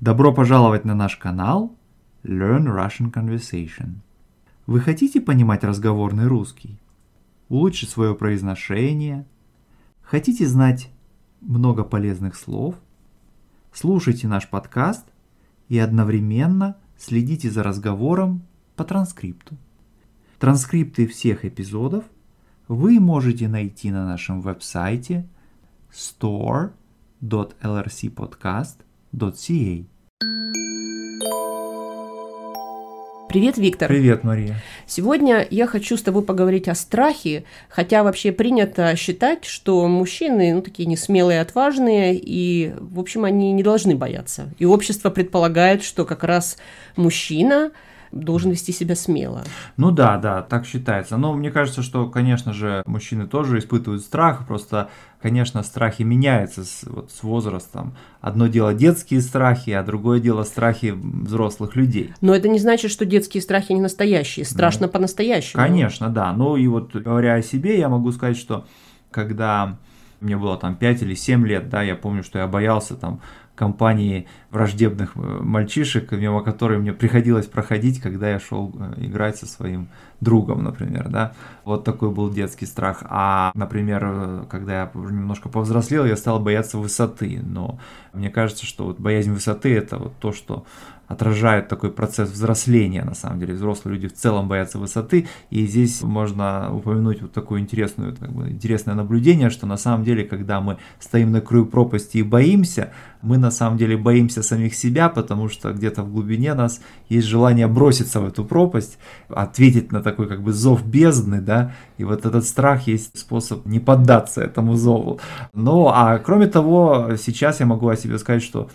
Добро пожаловать на наш канал Learn Russian Conversation. Вы хотите понимать разговорный русский? Улучшить свое произношение? Хотите знать много полезных слов? Слушайте наш подкаст и одновременно следите за разговором по транскрипту. Транскрипты всех эпизодов вы можете найти на нашем веб-сайте store.lrcpodcast.ca. Привет, Виктор. Привет, Мария. Сегодня я хочу с тобой поговорить о страхе, хотя вообще принято считать, что мужчины, ну, такие несмелые, отважные, и, в общем, они не должны бояться. И общество предполагает, что как раз мужчина должен вести себя смело. Ну да, да, так считается. Но мне кажется, что, конечно же, мужчины тоже испытывают страх, просто, конечно, страхи меняются с, вот, с возрастом. Одно дело детские страхи, а другое дело страхи взрослых людей. Но это не значит, что детские страхи не настоящие. Страшно ну, по-настоящему. Конечно, да. Ну и вот говоря о себе, я могу сказать, что когда мне было там 5 или 7 лет, да, я помню, что я боялся там компании враждебных э, мальчишек, мимо которой мне приходилось проходить, когда я шел э, играть со своим другом, например, да. Вот такой был детский страх. А, например, э, когда я немножко повзрослел, я стал бояться высоты. Но мне кажется, что вот боязнь высоты это вот то, что отражает такой процесс взросления, на самом деле. Взрослые люди в целом боятся высоты, и здесь можно упомянуть вот такое интересное, как бы, интересное наблюдение, что на самом деле, когда мы стоим на краю пропасти и боимся, мы на самом деле боимся самих себя, потому что где-то в глубине нас есть желание броситься в эту пропасть, ответить на такой как бы зов бездны, да, и вот этот страх есть способ не поддаться этому зову. Ну, а кроме того, сейчас я могу о себе сказать, что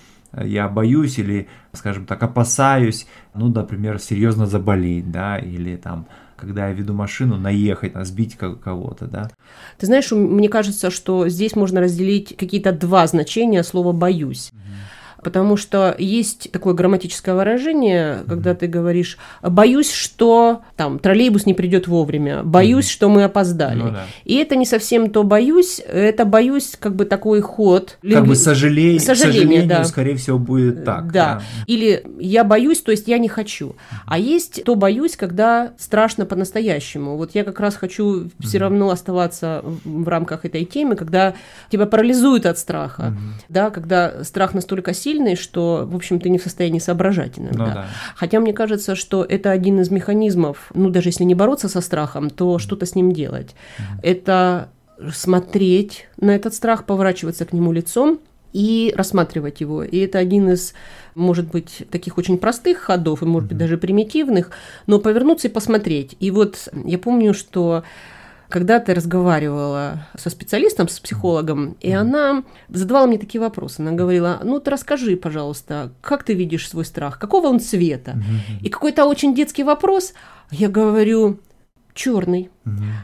я боюсь или, скажем так, опасаюсь, ну, например, серьезно заболеть, да, или там когда я веду машину, наехать, сбить кого-то, да. Ты знаешь, мне кажется, что здесь можно разделить какие-то два значения слова «боюсь». Mm-hmm потому что есть такое грамматическое выражение, когда ты говоришь «боюсь, что там троллейбус не придет вовремя», «боюсь, что мы опоздали». Ну, да. И это не совсем то «боюсь», это «боюсь» как бы такой ход. Как Лингви... бы сожалей... сожалению, да. скорее всего, будет так. Да. да. Или «я боюсь», то есть «я не хочу». А есть то «боюсь», когда страшно по-настоящему. Вот я как раз хочу mm-hmm. все равно оставаться в рамках этой темы, когда тебя парализует от страха, mm-hmm. да, когда страх настолько сильный, сильный, что, в общем, ты не в состоянии соображать иногда. Ну, да. Хотя мне кажется, что это один из механизмов, ну, даже если не бороться со страхом, то что-то с ним делать. Mm-hmm. Это смотреть на этот страх, поворачиваться к нему лицом и рассматривать его. И это один из, может быть, таких очень простых ходов, и, может быть, даже примитивных, но повернуться и посмотреть. И вот я помню, что когда ты разговаривала со специалистом, с психологом, и она задавала мне такие вопросы. Она говорила, ну ты расскажи, пожалуйста, как ты видишь свой страх, какого он цвета? И какой-то очень детский вопрос, я говорю, черный,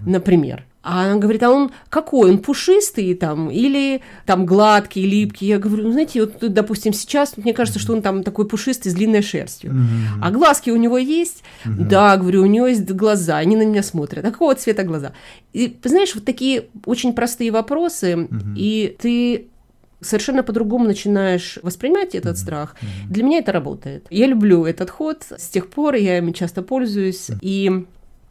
например. А она говорит, а он какой? Он пушистый там или там гладкий, липкий? Я говорю, ну, знаете, вот, допустим, сейчас мне кажется, что он там такой пушистый с длинной шерстью. Mm-hmm. А глазки у него есть? Mm-hmm. Да, говорю, у него есть глаза, они на меня смотрят. А какого цвета глаза? И знаешь, вот такие очень простые вопросы, mm-hmm. и ты совершенно по-другому начинаешь воспринимать этот mm-hmm. страх. Mm-hmm. Для меня это работает. Я люблю этот ход, с тех пор я им часто пользуюсь, mm-hmm. и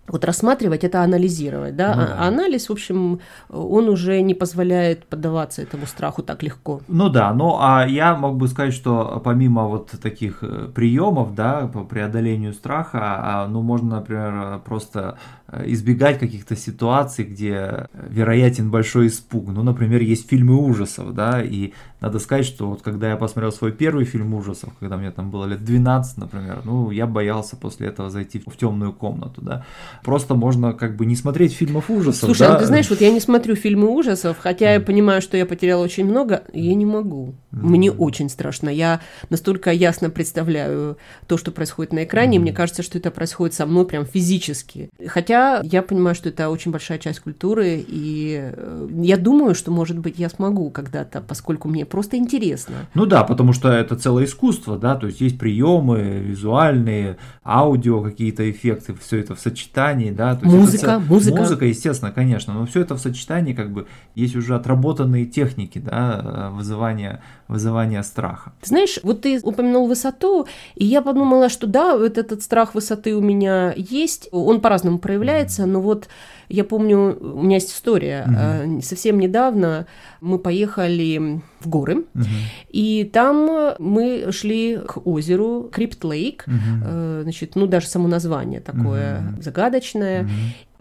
вот рассматривать это анализировать, да? Ну, да. А анализ, в общем, он уже не позволяет поддаваться этому страху так легко. Ну да, ну а я мог бы сказать, что помимо вот таких э, приемов, да, по преодолению страха, а, ну можно, например, просто избегать каких-то ситуаций, где вероятен большой испуг. Ну, например, есть фильмы ужасов, да, и надо сказать, что вот когда я посмотрел свой первый фильм ужасов, когда мне там было лет 12, например, ну, я боялся после этого зайти в темную комнату, да. Просто можно как бы не смотреть фильмов ужасов, Слушай, да? а ты знаешь, вот я не смотрю фильмы ужасов, хотя я понимаю, что я потеряла очень много, я не могу. Мне очень страшно. Я настолько ясно представляю то, что происходит на экране, и мне кажется, что это происходит со мной прям физически. Хотя я понимаю, что это очень большая часть культуры, и э, я думаю, что, может быть, я смогу когда-то, поскольку мне просто интересно. Ну да, потому что это целое искусство, да, то есть есть приемы визуальные, аудио, какие-то эффекты, все это в сочетании, да. То есть музыка, это, музыка. Музыка, естественно, конечно, но все это в сочетании, как бы, есть уже отработанные техники, да, вызывания, вызывания страха. Ты знаешь, вот ты упомянул высоту, и я подумала, что да, вот этот страх высоты у меня есть, он по-разному проявляется, но вот я помню, у меня есть история. Угу. Совсем недавно мы поехали в горы, угу. и там мы шли к озеру Крипт Лейк. Угу. Значит, ну даже само название такое угу. загадочное. Угу.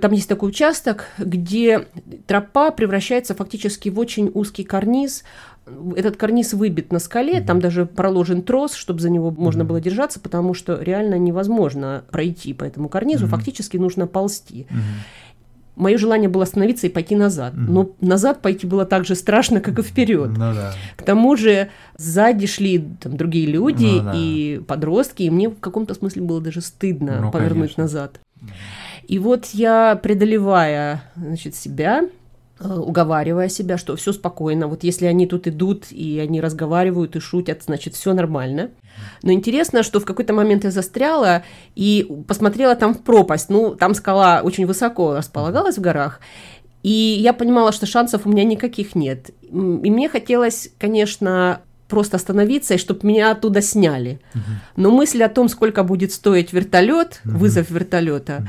Там есть такой участок, где тропа превращается фактически в очень узкий карниз, этот карниз выбит на скале, mm-hmm. там даже проложен трос, чтобы за него можно mm-hmm. было держаться, потому что реально невозможно пройти по этому карнизу, mm-hmm. фактически нужно ползти. Mm-hmm. Мое желание было остановиться и пойти назад, mm-hmm. но назад пойти было так же страшно, как и вперед. Ну, да. К тому же сзади шли там другие люди ну, да. и подростки, и мне в каком-то смысле было даже стыдно ну, повернуть конечно. назад. И вот я, преодолевая значит, себя, уговаривая себя, что все спокойно, вот если они тут идут и они разговаривают и шутят, значит, все нормально. Но интересно, что в какой-то момент я застряла и посмотрела там в пропасть. Ну, там скала очень высоко располагалась в горах, и я понимала, что шансов у меня никаких нет. И мне хотелось, конечно, просто остановиться, и чтобы меня оттуда сняли. Но мысль о том, сколько будет стоить вертолет, вызов вертолета,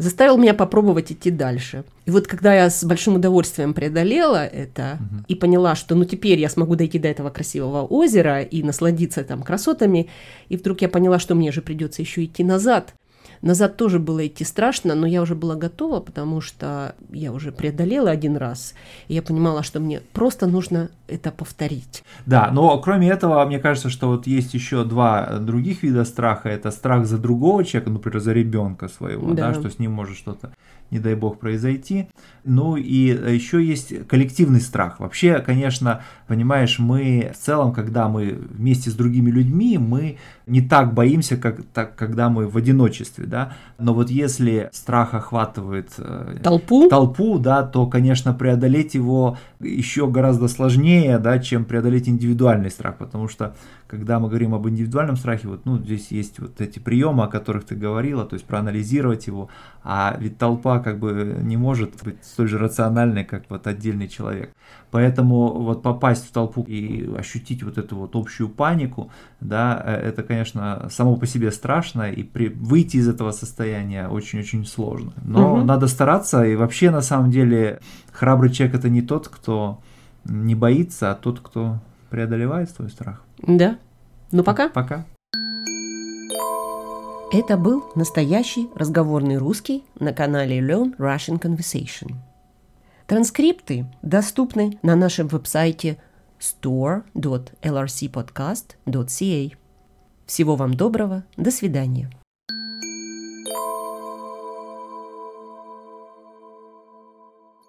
заставил меня попробовать идти дальше. И вот когда я с большим удовольствием преодолела это угу. и поняла, что ну теперь я смогу дойти до этого красивого озера и насладиться там красотами, и вдруг я поняла, что мне же придется еще идти назад. Назад тоже было идти страшно, но я уже была готова, потому что я уже преодолела один раз. И я понимала, что мне просто нужно это повторить. Да, но кроме этого, мне кажется, что вот есть еще два других вида страха. Это страх за другого человека, например, за ребенка своего, да, да что с ним может что-то не дай бог, произойти. Ну и еще есть коллективный страх. Вообще, конечно, понимаешь, мы в целом, когда мы вместе с другими людьми, мы не так боимся, как так, когда мы в одиночестве, да. Но вот если страх охватывает э, толпу, толпу, да, то, конечно, преодолеть его еще гораздо сложнее, да, чем преодолеть индивидуальный страх, потому что когда мы говорим об индивидуальном страхе, вот, ну, здесь есть вот эти приемы, о которых ты говорила, то есть проанализировать его, а ведь толпа как бы не может быть столь же рациональной, как вот отдельный человек. Поэтому вот попасть в толпу и ощутить вот эту вот общую панику, да, э, это, конечно, само по себе страшно, и при, выйти из этого состояния очень-очень сложно. Но угу. надо стараться, и вообще, на самом деле, храбрый человек это не тот, кто не боится, а тот, кто преодолевает свой страх. Да. Ну пока. Пока. Это был настоящий разговорный русский на канале Learn Russian Conversation. Транскрипты доступны на нашем веб-сайте store.lrcpodcast.ca. Всего вам доброго, до свидания.